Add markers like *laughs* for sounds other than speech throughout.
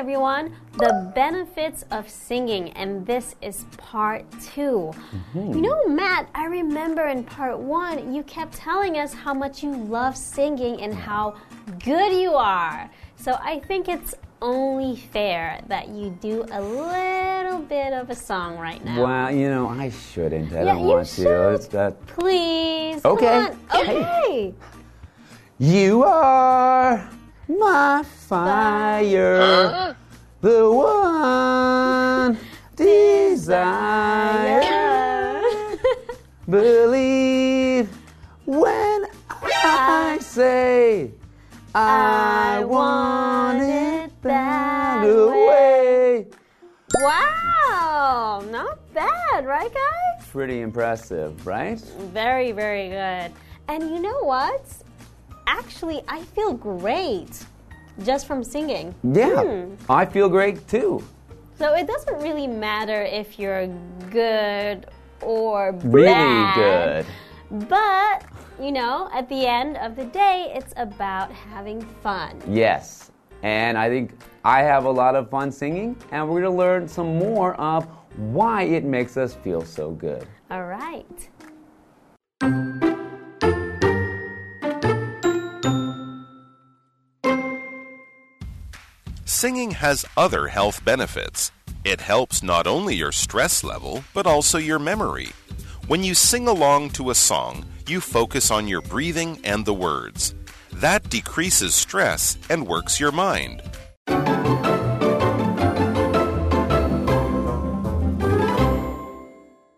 everyone. The benefits of singing, and this is part 2 mm-hmm. You know, Matt, I remember in part one, you kept telling us how much you love singing and how good you are. So I think it's only fair that you do a little bit of a song right now. Well, you know, I shouldn't. I Yeah, don't want should. to. It's that. Please. Okay. On. Hey. Okay. You are my fire, the one *laughs* desire. Believe when I say I want it that way. Wow, not bad, right, guys? Pretty impressive, right? Very, very good. And you know what? Actually, I feel great just from singing. Yeah, Hmm. I feel great too. So it doesn't really matter if you're good or Really good. But, you know, at the end of the day, it's about having fun. Yes. And I think I have a lot of fun singing, and we're going to learn some more of why it makes us feel so good. All right. Singing has other health benefits. It helps not only your stress level, but also your memory. When you sing along to a song, you focus on your breathing and the words. That decreases stress and works your mind.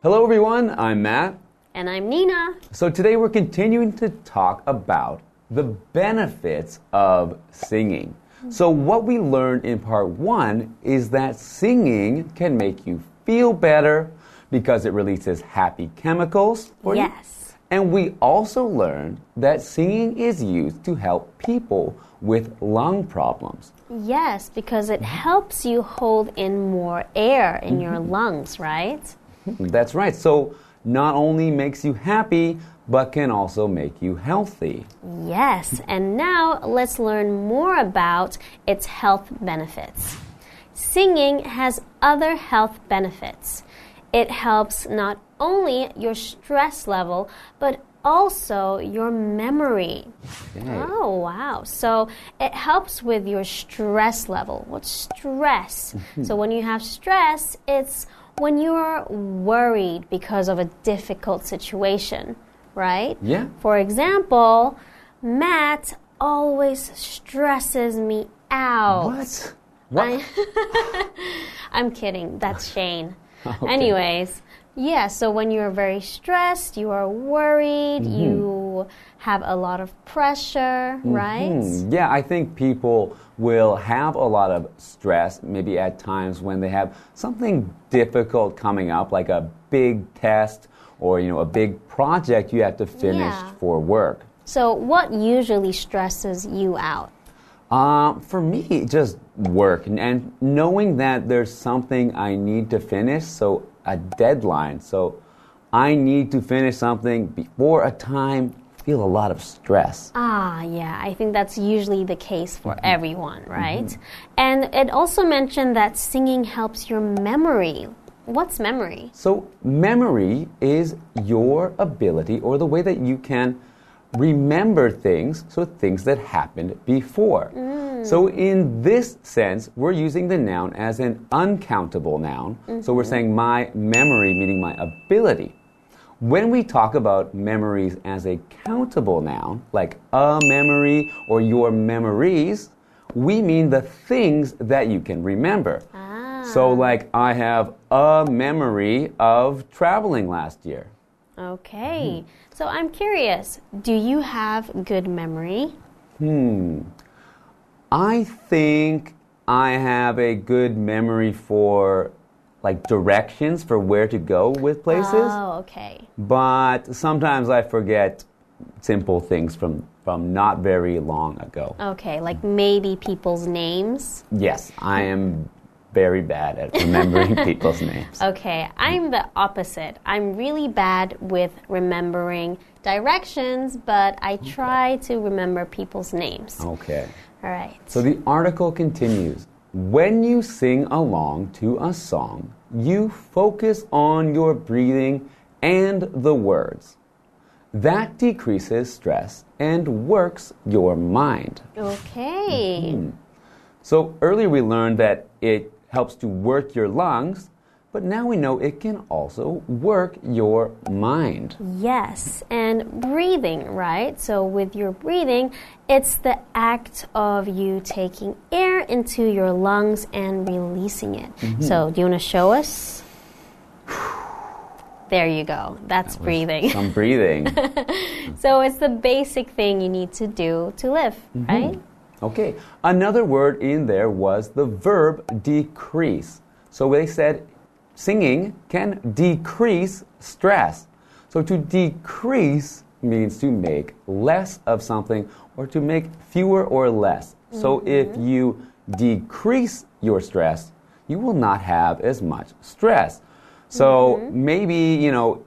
Hello, everyone. I'm Matt. And I'm Nina. So today we're continuing to talk about the benefits of singing. So, what we learned in part one is that singing can make you feel better because it releases happy chemicals. Yes. And we also learned that singing is used to help people with lung problems. Yes, because it helps you hold in more air in your Mm-hmm. lungs, right? That's right. So, not only makes you happy, but can also make you healthy. Yes, and now let's learn more about its health benefits. Singing has other health benefits. It helps not only your stress level, but also your memory. Oh, wow. So it helps with your stress level. What's stress? Mm-hmm. so when you have stress, it's when you're worried because of a difficult situation, right? Yeah. For example, Matt always stresses me out. What? What? I, *laughs* I'm kidding. That's Shane. *laughs* Anyways, yeah, so when you're very stressed, you are worried, Mm-hmm. you have a lot of pressure, right? Hmm, Yeah, I think people will have a lot of stress, maybe at times when they have something difficult coming up, like a big test or you know a big project you have to finish Yeah. for work. So, what usually stresses you out? Uh, for me, just work and, and knowing that there's something I need to finish, so a deadline. So I need to finish something before a time. Feel a lot of stress. Ah, yeah, I think that's usually the case for Mm-hmm. everyone, right? And it also mentioned that singing helps your memory. What's memory? So, memory is your ability or the way that you can remember things, so things that happened before. So, hmm. in this sense, we're using the noun as an uncountable noun. So, we're mm-hmm. saying my memory, meaning my ability. When we talk about memories as a countable noun, like a memory or your memories, we mean the things that you can remember. Ah. So, like, I have a memory of traveling last year. Okay, hmm. so I'm curious do you have good memory? Hmm. I think I have a good memory for like directions for where to go with places, Oh, okay. but sometimes I forget simple things from from not very long ago. Okay, like maybe people's names. Yes, I am very bad at remembering *laughs* people's names. Okay, I'm the opposite. I'm really bad with remembering directions, but I try to remember people's names. Okay. All right. So the article continues. when you sing along to a song, you focus on your breathing and the words. That decreases stress and works your mind. Okay. Mm-hmm. So earlier we learned that it helps to work your lungs, but now we know it can also work your mind. Yes, and breathing, right? So, with your breathing, it's the act of you taking air into your lungs and releasing it. Mm-hmm. So, do you want to show us? There you go. That's breathing. Some breathing. *laughs* so, it's the basic thing you need to do to live, mm-hmm. right? Okay, another word in there was the verb decrease. So they said singing can decrease stress. So to decrease means to make less of something or to make fewer or less. So if mm-hmm. you decrease your stress, you will not have as much stress. So mm-hmm. maybe, you know,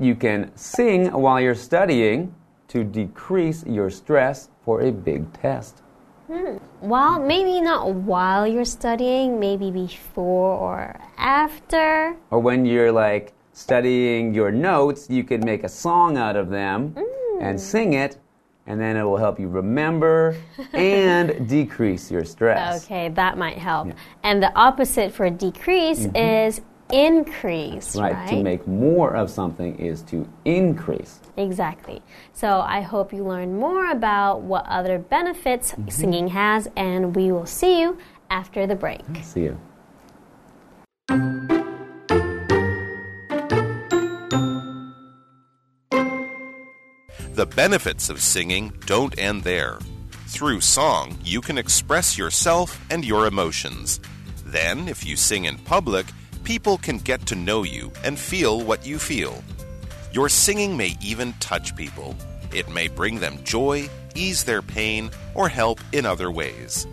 you can sing while you're studying to decrease your stress for a big test. Hmm. Well, maybe not while you're studying, maybe before or after. Or when you're like studying your notes, you could make a song out of them hmm. and sing it, and then it will help you remember and *laughs* decrease your stress. Okay, that might help. And the opposite for decrease mm-hmm. is increase, right? Right, to make more of something is to increase. Exactly. So I hope you learn more about what other benefits mm-hmm. singing has, and we will see you after the break. See you. The benefits of singing don't end there. Through song, you can express yourself and your emotions. Then, if you sing in public, people can get to know you and feel what you feel. Your singing may even touch people. It may bring them joy, ease their pain, or help in other ways.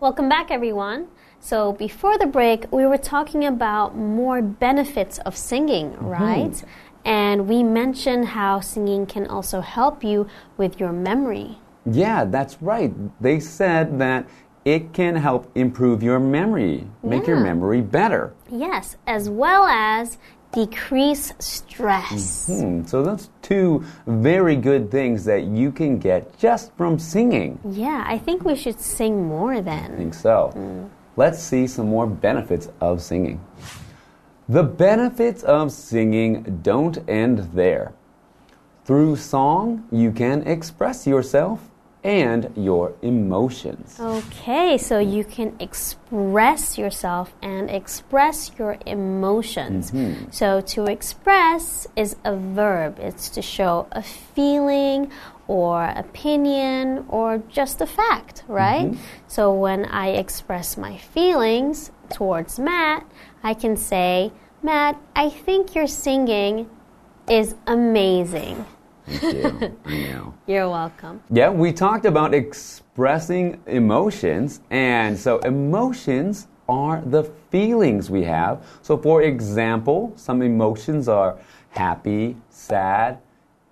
Welcome back, everyone. So, before the break, we were talking about more benefits of singing, mm-hmm. right? And we mentioned how singing can also help you with your memory. Yeah, that's right. They said that it can help improve your memory, make your memory better. Yes, as well as decrease stress. Hmm, so that's two very good things that you can get just from singing. Yeah, I think we should sing more then. I think so. Let's see some more benefits of singing. The benefits of singing don't end there. Through song, you can express yourself and your emotions. Okay, so you can express yourself and express your emotions. Mm-hmm. So to express is a verb, it's to show a feeling or opinion or just a fact, right? Mm-hmm. So when I express my feelings towards Matt, I can say, Matt, I think your singing is amazing. Thank you. *laughs* I know. You're welcome. Yeah, we talked about expressing emotions, and so emotions are the feelings we have. So, for example, some emotions are happy, sad,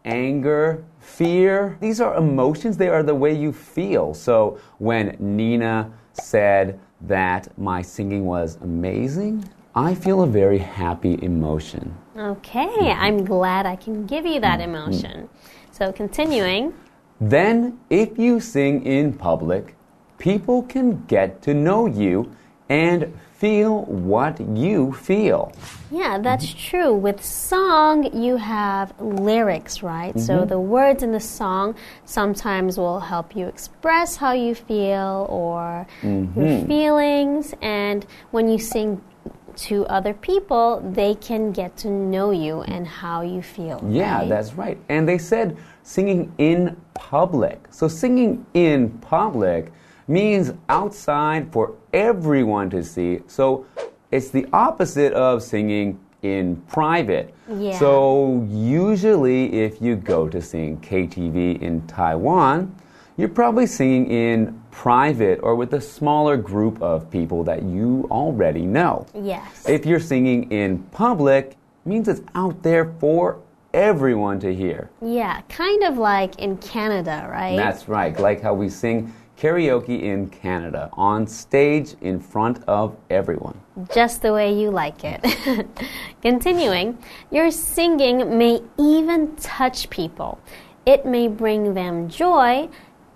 anger, fear. These are emotions, they are the way you feel. So, when Nina said that my singing was amazing, I feel a very happy emotion. Okay, I'm glad I can give you that emotion. So, continuing. Then, if you sing in public, people can get to know you and feel what you feel. Yeah, that's true. With song, you have lyrics, right? So mm-hmm. the words in the song sometimes will help you express how you feel or your mm-hmm. feelings. And when you sing to other people, they can get to know you and how you feel. Yeah, right? that's right. And they said singing in public. So, singing in public means outside for everyone to see. So, it's the opposite of singing in private. Yeah. So, usually, if you go to sing KTV in Taiwan, you're probably singing in private or with a smaller group of people that you already know. Yes. If you're singing in public, it means it's out there for everyone to hear. Yeah, kind of like in Canada, right? That's right, like how we sing karaoke in Canada on stage in front of everyone. Just the way you like it. *laughs* Continuing, your singing may even touch people. It may bring them joy,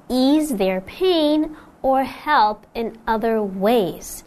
ease their pain, or help in other ways.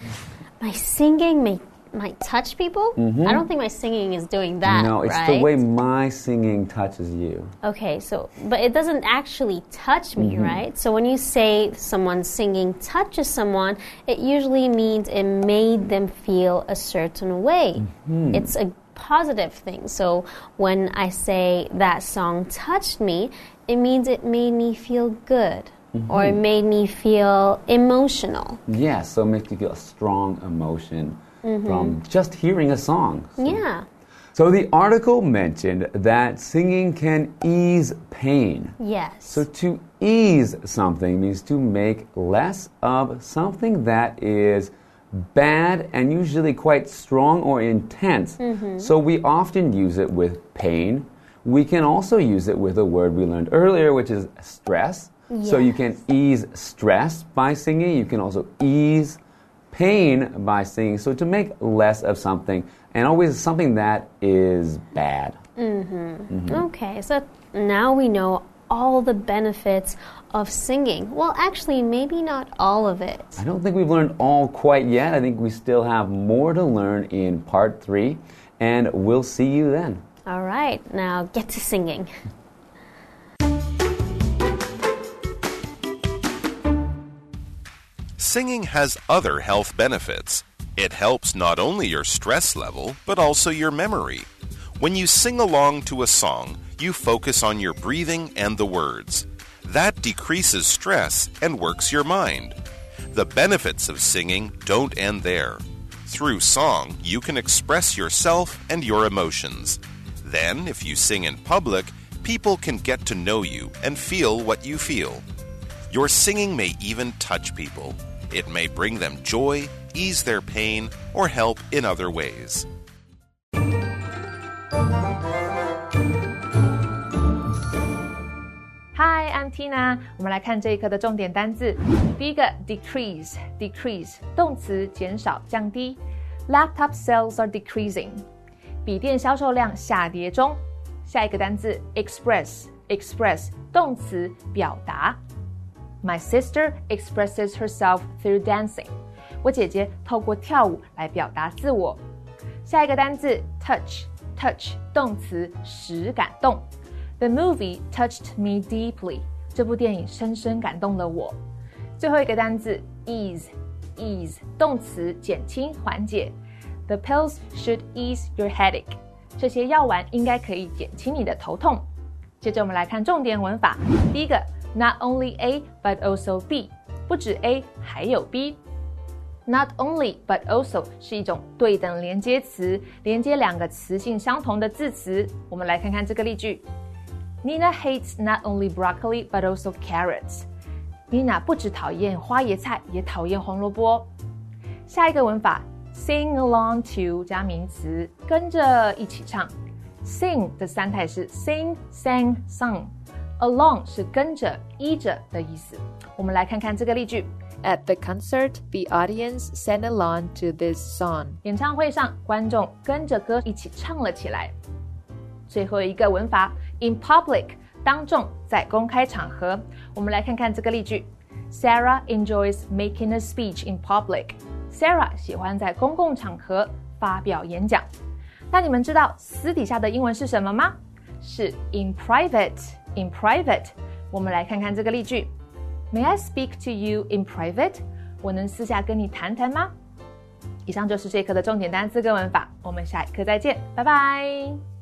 My singing may might touch people. Mm -hmm. I don't think my singing is doing that. No, it's right? the way my singing touches you. Okay, so but it doesn't actually touch me, mm -hmm. right? So when you say someone's singing touches someone, it usually means it made them feel a certain way. Mm -hmm. It's a positive thing. So when I say that song touched me, it means it made me feel good. Or it made me feel emotional. Yeah, so it makes you feel a strong emotion mm -hmm. from just hearing a song. So. Yeah. So the article mentioned that singing can ease pain. Yes. So to ease something means to make less of something that is bad and usually quite strong or intense. Mm -hmm. So we often use it with pain. We can also use it with a word we learned earlier, which is stress. Yes. So you can ease stress by singing. You can also ease pain by singing. So to make less of something and always something that is bad. Mm -hmm. Mm -hmm. Okay, so now we know all the benefits of singing. Well, actually, maybe not all of it. I don't think we've learned all quite yet. I think we still have more to learn in part three, and we'll see you then. All right, now get to singing. Singing has other health benefits. It helps not only your stress level, but also your memory. When you sing along to a song, you focus on your breathing and the words. That decreases stress and works your mind. The benefits of singing don't end there. Through song, you can express yourself and your emotions. Then, if you sing in public, people can get to know you and feel what you feel. Your singing may even touch people. It may bring them joy, ease their pain, or help in other ways. Tina。我们来看这一课的重点单字。第一个，decrease，decrease，动词，减少、降低。Laptop sales are decreasing，笔电销售量下跌中。下一个单字，express，express，动词，表达。My sister expresses herself through dancing. 我姐姐透过跳舞来表达自我。下一个单字 touch，touch 动词使感动。The movie touched me deeply. 这部电影深深感动了我。最后一个单字 ease，ease 动词减轻缓解。The pills should ease your headache. 这些药丸应该可以减轻你的头痛。接着我们来看重点文法。第一个。Not only A but also B，不止 A 还有 B。Not only but also 是一种对等连接词，连接两个词性相同的字词。我们来看看这个例句 ：Nina hates not only broccoli but also carrots。Nina 不只讨厌花椰菜，也讨厌红萝卜。下一个文法，sing along to 加名词，跟着一起唱。Sing 的三态是 sing、sang、sung。Along 是跟着、依着的意思。我们来看看这个例句：At the concert, the audience sang along to this song。演唱会上，观众跟着歌一起唱了起来。最后一个文法 ：in public，当众，在公开场合。我们来看看这个例句：Sarah enjoys making a speech in public。Sarah 喜欢在公共场合发表演讲。那你们知道私底下的英文是什么吗？是 in private。in private。我们来看看这个例句：May I speak to you in private？我能私下跟你谈谈吗？以上就是这课的重点单词跟文法，我们下一课再见，拜拜。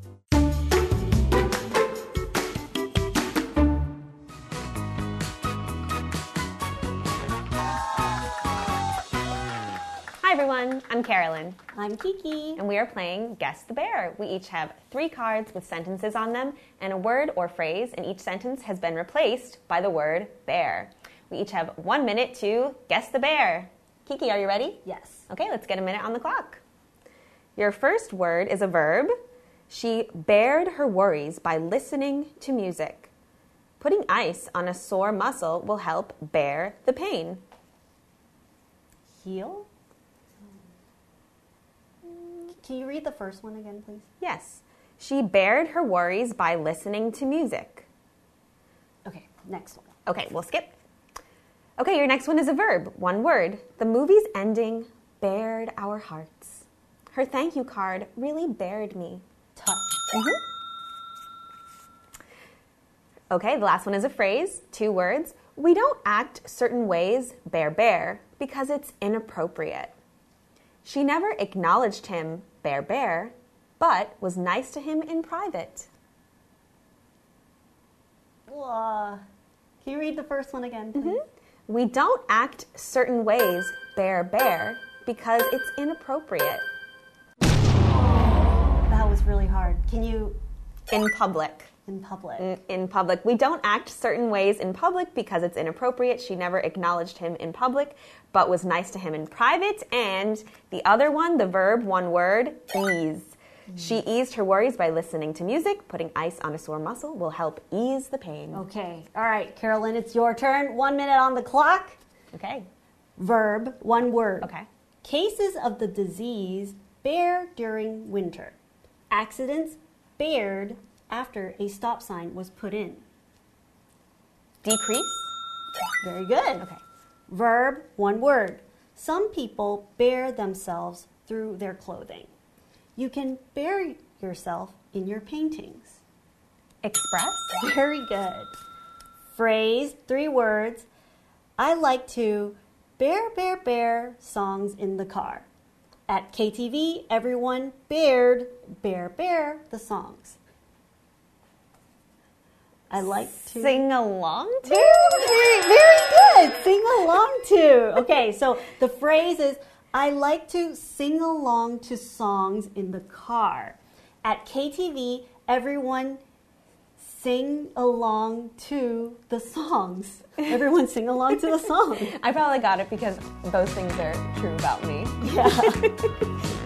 Everyone, I'm Carolyn. I'm Kiki. And we are playing Guess the Bear. We each have three cards with sentences on them, and a word or phrase in each sentence has been replaced by the word bear. We each have one minute to guess the bear. Kiki, are you ready? Yes. Okay, let's get a minute on the clock. Your first word is a verb, She bared her worries by listening to music. Putting ice on a sore muscle will help bear the pain. Heal? Can you read the first one again, please? Yes. She bared her worries by listening to music. Okay, next one. Okay, we'll skip. Okay, your next one is a verb, one word. The movie's ending bared our hearts. Her thank you card really bared me. Touch. Mm-hmm. Okay, the last one is a phrase, two words. We don't act certain ways, bear bear, because it's inappropriate. She never acknowledged him, bear bear, but was nice to him in private. Can you read the first one again, please? Mm-hmm. We don't act certain ways, bear bear, because it's inappropriate. That was really hard. Can you, In public. In public? In- In public. We don't act certain ways in public because it's inappropriate. She never acknowledged him in public, but was nice to him in private. And the other one, the verb, one word, ease. She eased her worries by listening to music. Putting ice on a sore muscle will help ease the pain. Okay. All right, Carolyn, it's your turn. One minute on the clock. Okay. Verb, one word. Okay. Cases of the disease bear during winter. Accidents bared after a stop sign was put in. Decrease. Very good. Okay. Verb, one word. Some people bear themselves through their clothing. You can bear yourself in your paintings. Express. Very good. Phrase, three words. I like to bear, bear, bear songs in the car. At KTV, everyone bared, bear, bear the songs. I like to Sing along to. very, very good. Sing along to. Okay, so the phrase is I like to sing along to songs in the car. At KTV, everyone sing along to the songs. *laughs* Everyone sing along to the song. I probably got it because those things are true about me. Yeah. *laughs*